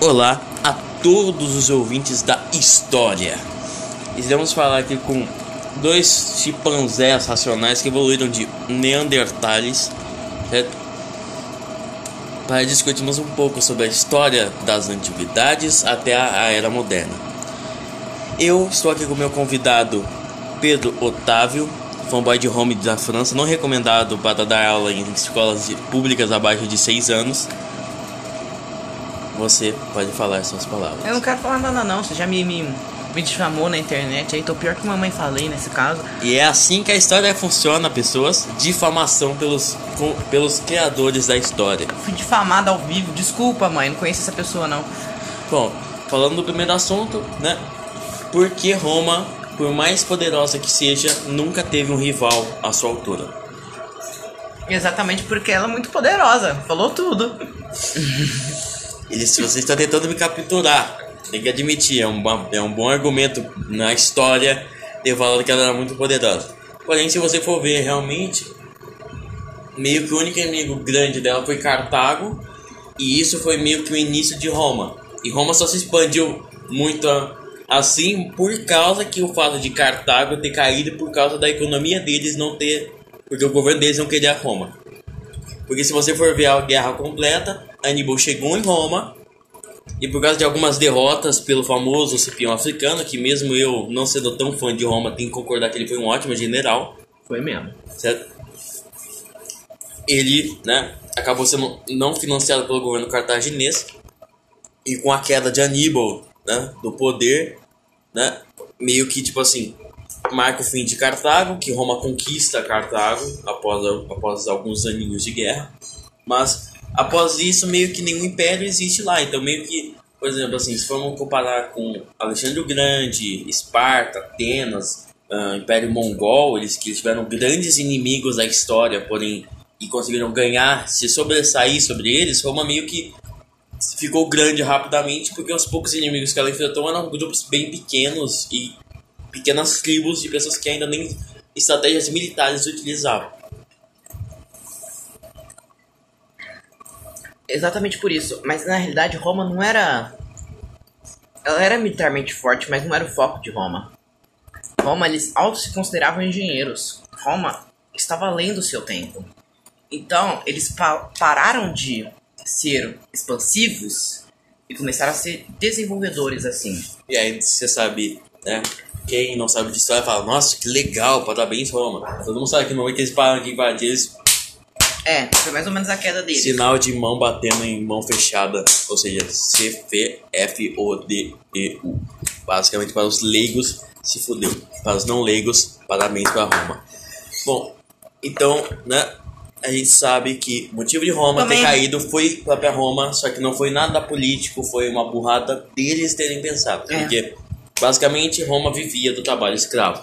Olá a todos os ouvintes da história. Iremos falar aqui com dois chimpanzés racionais que evoluíram de neandertales, certo? Para discutirmos um pouco sobre a história das antiguidades até a era moderna. Eu estou aqui com meu convidado Pedro Otávio, fanboy de home da França, não recomendado para dar aula em escolas públicas abaixo de 6 anos. Você pode falar suas palavras. Eu não quero falar nada não, você já me, me, me difamou na internet, aí tô pior que mamãe falei nesse caso. E é assim que a história funciona, pessoas. Difamação pelos, com, pelos criadores da história. Fui difamada ao vivo, desculpa mãe, não conheço essa pessoa não. Bom, falando do primeiro assunto, né? Por que Roma, por mais poderosa que seja, nunca teve um rival à sua altura? Exatamente porque ela é muito poderosa, falou tudo. Eles, você está tentando me capturar. Tem que admitir, é um, é um bom argumento na história ter falado que ela era muito poderosa. Porém, se você for ver realmente, meio que o único inimigo grande dela foi Cartago, e isso foi meio que o início de Roma. E Roma só se expandiu muito assim por causa que o fato de Cartago ter caído por causa da economia deles não ter. Porque o governo deles não queria Roma. Porque se você for ver a guerra completa, Aníbal chegou em Roma e por causa de algumas derrotas pelo famoso Cipião africano, que mesmo eu não sendo tão fã de Roma, tenho que concordar que ele foi um ótimo general. Foi mesmo. Certo? Ele, né, acabou sendo não financiado pelo governo cartaginês e com a queda de Aníbal, né, do poder, né, meio que tipo assim, marca o fim de Cartago, que Roma conquista Cartago após, após alguns aninhos de guerra. Mas após isso, meio que nenhum império existe lá. Então, meio que, por exemplo, assim, se formos comparar com Alexandre o Grande, Esparta, Atenas, uh, Império Mongol, eles que tiveram grandes inimigos da história, porém e conseguiram ganhar, se sobressair sobre eles, Roma meio que ficou grande rapidamente, porque os poucos inimigos que ela enfrentou eram grupos bem pequenos e pequenas tribos de pessoas que ainda nem estratégias militares utilizavam. Exatamente por isso. Mas na realidade Roma não era. Ela era militarmente forte, mas não era o foco de Roma. Roma, eles auto se consideravam engenheiros. Roma estava além do seu tempo. Então, eles pa pararam de ser expansivos e começaram a ser desenvolvedores assim. E aí você sabe, né? Quem não sabe de história fala, nossa, que legal, parabéns, Roma. Todo mundo sabe que no momento que eles param de invadir, eles é, foi mais ou menos a queda deles. Sinal de mão batendo em mão fechada, ou seja, C-F-F-O-D-E-U. Basicamente para os leigos, se fudeu. Para os não leigos, parabéns para Roma. Bom, então, né, a gente sabe que o motivo de Roma Também... ter caído foi própria Roma, só que não foi nada político, foi uma burrada deles terem pensado. É. Porque, basicamente, Roma vivia do trabalho escravo.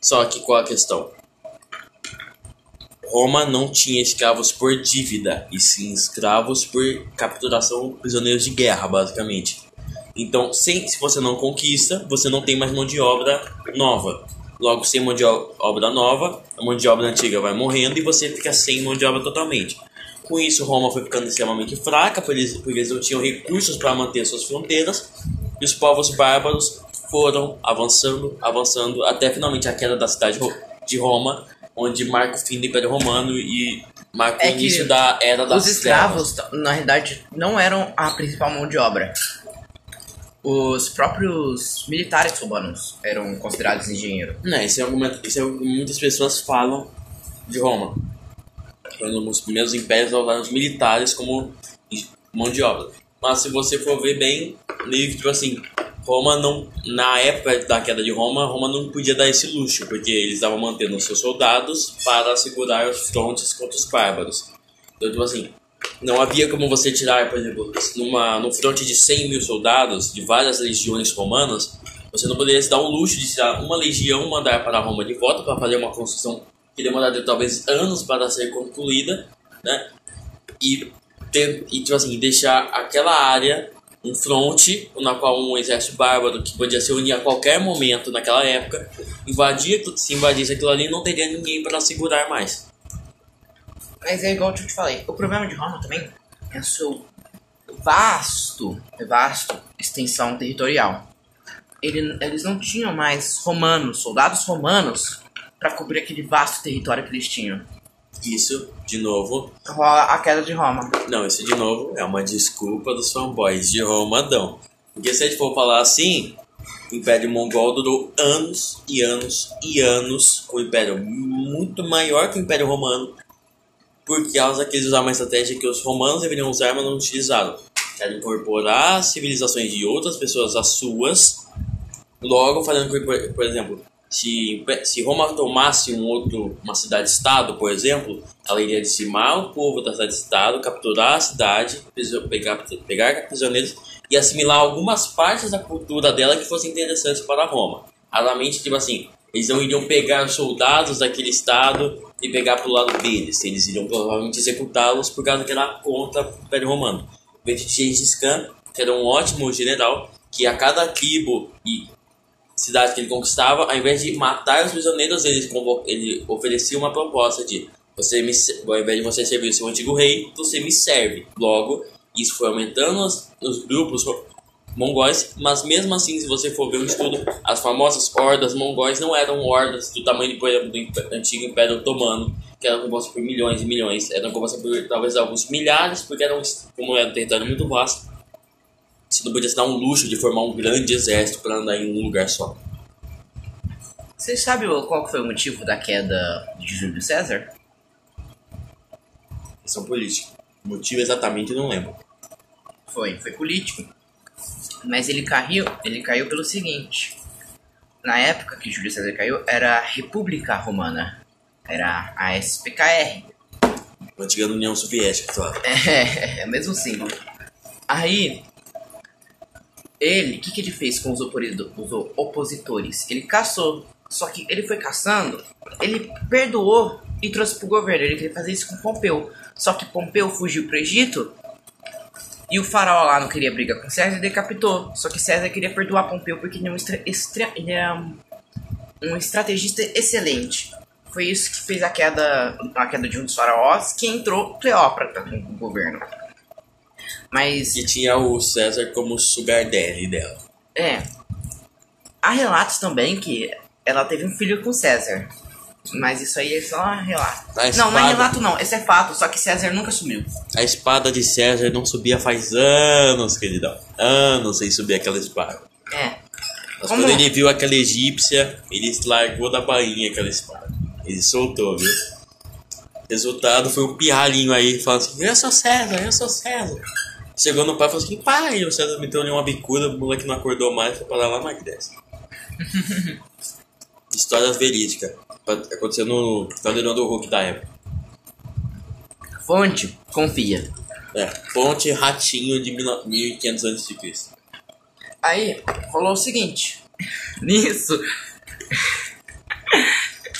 Só que qual a questão? Roma não tinha escravos por dívida, e sim escravos por capturação, prisioneiros de guerra, basicamente. Então, sem, se você não conquista, você não tem mais mão de obra nova. Logo, sem mão de obra nova, a mão de obra antiga vai morrendo e você fica sem mão de obra totalmente. Com isso, Roma foi ficando extremamente fraca, porque eles, não tinham recursos para manter suas fronteiras, e os povos bárbaros foram avançando, avançando, até finalmente a queda da cidade de Roma, onde marca o fim do Império Romano e marca é o início da era das Os escravos, na realidade, não eram a principal mão de obra. Os próprios militares romanos eram considerados engenheiros. Não, esse é, argumento, esse é o que muitas pessoas falam de Roma. Quando os primeiros impérios usaram os militares como mão de obra. Mas se você for ver bem, que tipo assim, Roma não, na época da queda de Roma, Roma não podia dar esse luxo, porque eles estavam mantendo seus soldados para segurar os frontes contra os bárbaros. Então, tipo assim, não havia como você tirar, por exemplo, numa, num fronte de 100 mil soldados de várias legiões romanas, você não poderia se dar o luxo de tirar uma legião, mandar para Roma de volta para fazer uma construção que demoraria talvez anos para ser concluída, né? E, ter, e tipo assim, deixar aquela área um fronte na qual um exército bárbaro que podia se unir a qualquer momento naquela época invadia, se invadisse aquilo ali não teria ninguém para segurar mais. Mas é igual eu te falei, o problema de Roma também é o seu vasto, vasto extensão territorial. Ele, eles não tinham mais romanos, soldados romanos, para cobrir aquele vasto território que eles tinham. Isso, de novo. Rola a queda de Roma. Não, isso de novo é uma desculpa dos fanboys de Roma, não. Porque se a gente for falar assim, o Império Mongol durou anos e anos e anos com o Império muito maior que o Império Romano, por causa que eles usavam uma estratégia que os romanos deveriam usar, mas não utilizaram. Era incorporar civilizações de outras pessoas às suas, logo fazendo que, por exemplo, se, se Roma tomasse um outro, uma cidade-estado, por exemplo, ela iria dizimar o povo da cidade-estado, capturar a cidade, pegar, pegar prisioneiros e assimilar algumas partes da cultura dela que fossem interessantes para Roma. Raramente, tipo assim, eles não iriam pegar soldados daquele estado e pegar pro lado deles. Eles iriam provavelmente executá-los por causa que era contra o Império Romano. O de Khan, que era um ótimo general, que a cada tribo e cidade que ele conquistava, ao invés de matar os prisioneiros, ele, ele oferecia uma proposta de você me, ao invés de você servir o seu antigo rei, você me serve. Logo, isso foi aumentando os, os grupos mongóis, mas mesmo assim, se você for ver um estudo, as famosas hordas mongóis não eram hordas do tamanho, por exemplo, do antigo Império Otomano, que eram compostas por milhões e milhões, eram compostas por talvez alguns milhares, porque eram, como era um território muito vasto, você não podia se dar um luxo de formar um grande exército para andar em um lugar só. Você sabe qual foi o motivo da queda de Júlio César? Questão política. O motivo exatamente não lembro. Foi, foi político. Mas ele caiu, ele caiu pelo seguinte. Na época que Júlio César caiu, era a República Romana. Era a SPKR. Antiga União Soviética, claro. É, é o mesmo símbolo. Aí, ele, o que, que ele fez com os, os opositores? Ele caçou. Só que ele foi caçando, ele perdoou e trouxe pro governo. Ele queria fazer isso com Pompeu. Só que Pompeu fugiu pro Egito e o faraó lá não queria brigar com César e decapitou. Só que César queria perdoar Pompeu porque ele é um, extra, ele é um estrategista excelente. Foi isso que fez a queda, a queda de um dos faraós, que entrou Cleópatra no governo. Mas. E tinha o César como sugar daddy dela. É. Há relatos também que ela teve um filho com César. Mas isso aí é só relato. Não, não é relato não, esse é fato, só que César nunca sumiu. A espada de César não subia faz anos, queridão. Anos sem subir aquela espada. É. Mas Como... quando ele viu aquela egípcia, ele largou da bainha aquela espada. Ele soltou, viu? Resultado foi um pirralhinho aí falando assim: Eu sou César, eu sou César. Chegou no pai e falou assim: Pai, o César meteu ali uma bicuda, o moleque não acordou mais, foi pra lá na Magdés. História verídica. Aconteceu no Caldeirão do Hulk da época. Fonte, confia. É, fonte Ratinho de 1500 a.C. Aí, rolou o seguinte. Nisso.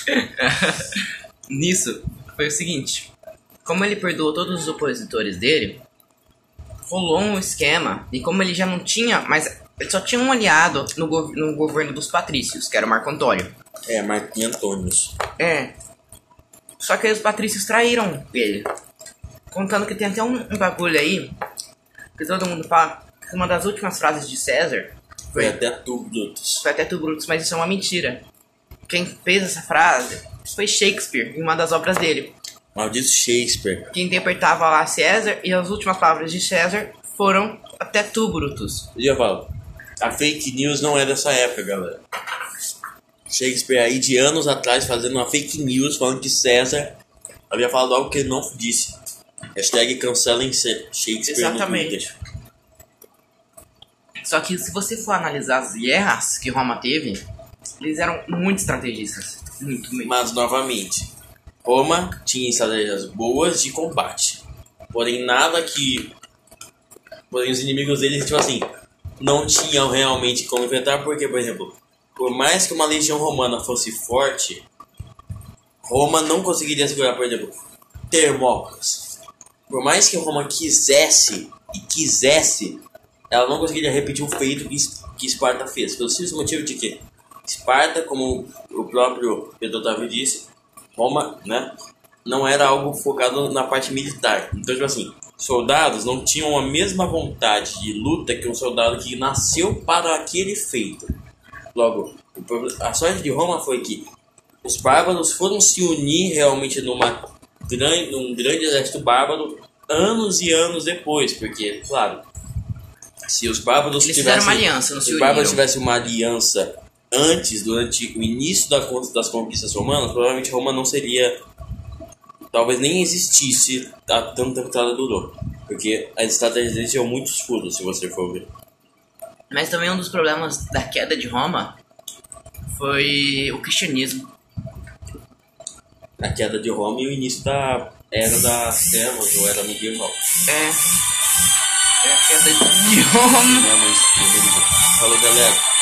Nisso, foi o seguinte. Como ele perdoou todos os opositores dele, rolou um esquema. E como ele já não tinha, mas ele só tinha um aliado no, gov no governo dos patrícios, que era o Marco Antônio. É, Marquinhos Antônios. É. Só que aí os patrícios traíram ele. Contando que tem até um, um bagulho aí, que todo mundo fala, que uma das últimas frases de César foi, foi até tu, Brutus. Foi até tu, Brutus, mas isso é uma mentira. Quem fez essa frase foi Shakespeare, em uma das obras dele. Maldito Shakespeare. Que interpretava lá César, e as últimas palavras de César foram até tu, Brutus. E eu falo, a fake news não é dessa época, galera. Shakespeare aí de anos atrás fazendo uma fake news falando que César havia falado algo que ele não disse. Hashtag cancelem Shakespeare Exatamente. Só que se você for analisar as guerras que Roma teve, eles eram muito estrategistas. Muito, muito. Mas novamente, Roma tinha estratégias boas de combate. Porém, nada que. Porém, os inimigos deles, tipo assim, não tinham realmente como enfrentar, porque, por exemplo, por mais que uma legião romana fosse forte, Roma não conseguiria segurar, por exemplo, Termópilas. Por mais que Roma quisesse e quisesse, ela não conseguiria repetir o feito que, que Esparta fez. Pelo simples motivo de que Esparta, como o próprio Pedro Otávio disse, Roma, né, não era algo focado na parte militar. Então, tipo assim, soldados não tinham a mesma vontade de luta que um soldado que nasceu para aquele feito. Logo, a sorte de Roma foi que os bárbaros foram se unir realmente numa grande, num grande exército bárbaro anos e anos depois, porque, claro, se os bárbaros Eles tivessem, uma aliança, não se se os bárbaros tivessem uma aliança antes, durante o início da, das conquistas romanas, provavelmente Roma não seria, talvez nem existisse há tanto tempo que ela durou, porque as estratégias deles tinham muito escuros, se você for ver. Mas também um dos problemas da queda de Roma foi o cristianismo. A queda de Roma e o início da era das trevas, ou era medieval. É. É a queda de Roma. Né, mas, Falou, galera.